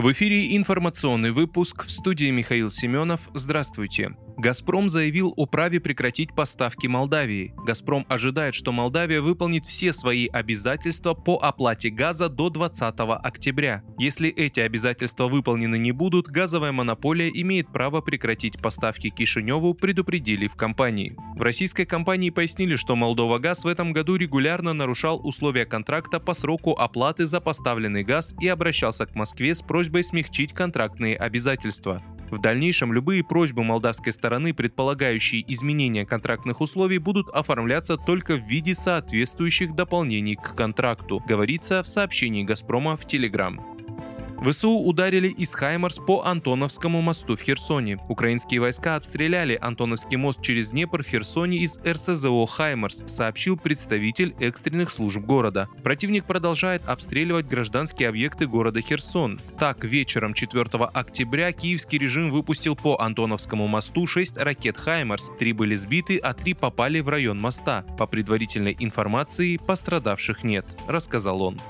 В эфире информационный выпуск в студии Михаил Семенов. Здравствуйте. «Газпром» заявил о праве прекратить поставки Молдавии. «Газпром» ожидает, что Молдавия выполнит все свои обязательства по оплате газа до 20 октября. Если эти обязательства выполнены не будут, газовая монополия имеет право прекратить поставки Кишиневу, предупредили в компании. В российской компании пояснили, что Молдова Газ в этом году регулярно нарушал условия контракта по сроку оплаты за поставленный газ и обращался к Москве с просьбой смягчить контрактные обязательства. В дальнейшем любые просьбы молдавской стороны, предполагающие изменения контрактных условий, будут оформляться только в виде соответствующих дополнений к контракту, говорится в сообщении «Газпрома» в Телеграм. ВСУ ударили из «Хаймарс» по Антоновскому мосту в Херсоне. Украинские войска обстреляли Антоновский мост через Днепр в Херсоне из РСЗО «Хаймарс», сообщил представитель экстренных служб города. Противник продолжает обстреливать гражданские объекты города Херсон. Так, вечером 4 октября киевский режим выпустил по Антоновскому мосту 6 ракет «Хаймарс». Три были сбиты, а три попали в район моста. По предварительной информации, пострадавших нет, рассказал он.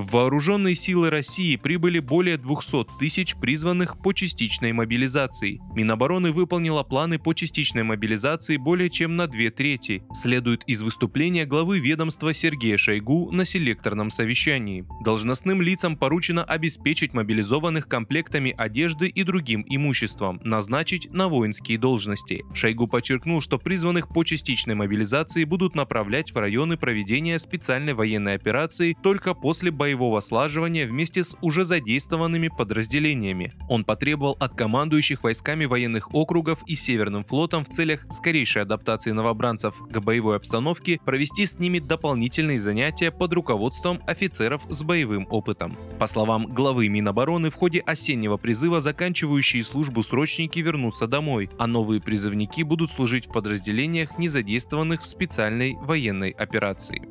В вооруженные силы России прибыли более 200 тысяч призванных по частичной мобилизации. Минобороны выполнила планы по частичной мобилизации более чем на две трети, следует из выступления главы ведомства Сергея Шойгу на селекторном совещании. Должностным лицам поручено обеспечить мобилизованных комплектами одежды и другим имуществом, назначить на воинские должности. Шойгу подчеркнул, что призванных по частичной мобилизации будут направлять в районы проведения специальной военной операции только после боевого слаживания вместе с уже задействованными подразделениями. Он потребовал от командующих войсками военных округов и Северным флотом в целях скорейшей адаптации новобранцев к боевой обстановке провести с ними дополнительные занятия под руководством офицеров с боевым опытом. По словам главы Минобороны, в ходе осеннего призыва заканчивающие службу срочники вернутся домой, а новые призывники будут служить в подразделениях, не задействованных в специальной военной операции.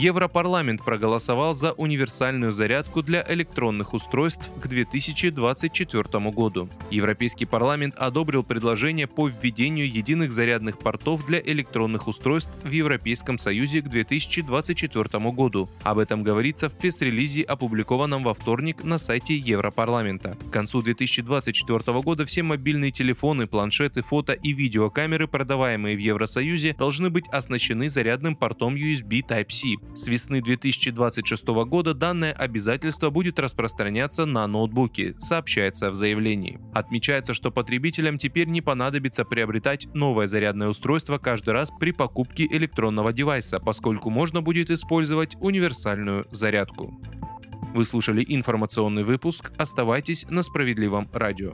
Европарламент проголосовал за универсальную зарядку для электронных устройств к 2024 году. Европейский парламент одобрил предложение по введению единых зарядных портов для электронных устройств в Европейском Союзе к 2024 году. Об этом говорится в пресс-релизе, опубликованном во вторник на сайте Европарламента. К концу 2024 года все мобильные телефоны, планшеты, фото и видеокамеры, продаваемые в Евросоюзе, должны быть оснащены зарядным портом USB Type-C. С весны 2026 года данное обязательство будет распространяться на ноутбуки, сообщается в заявлении. Отмечается, что потребителям теперь не понадобится приобретать новое зарядное устройство каждый раз при покупке электронного девайса, поскольку можно будет использовать универсальную зарядку. Вы слушали информационный выпуск. Оставайтесь на справедливом радио.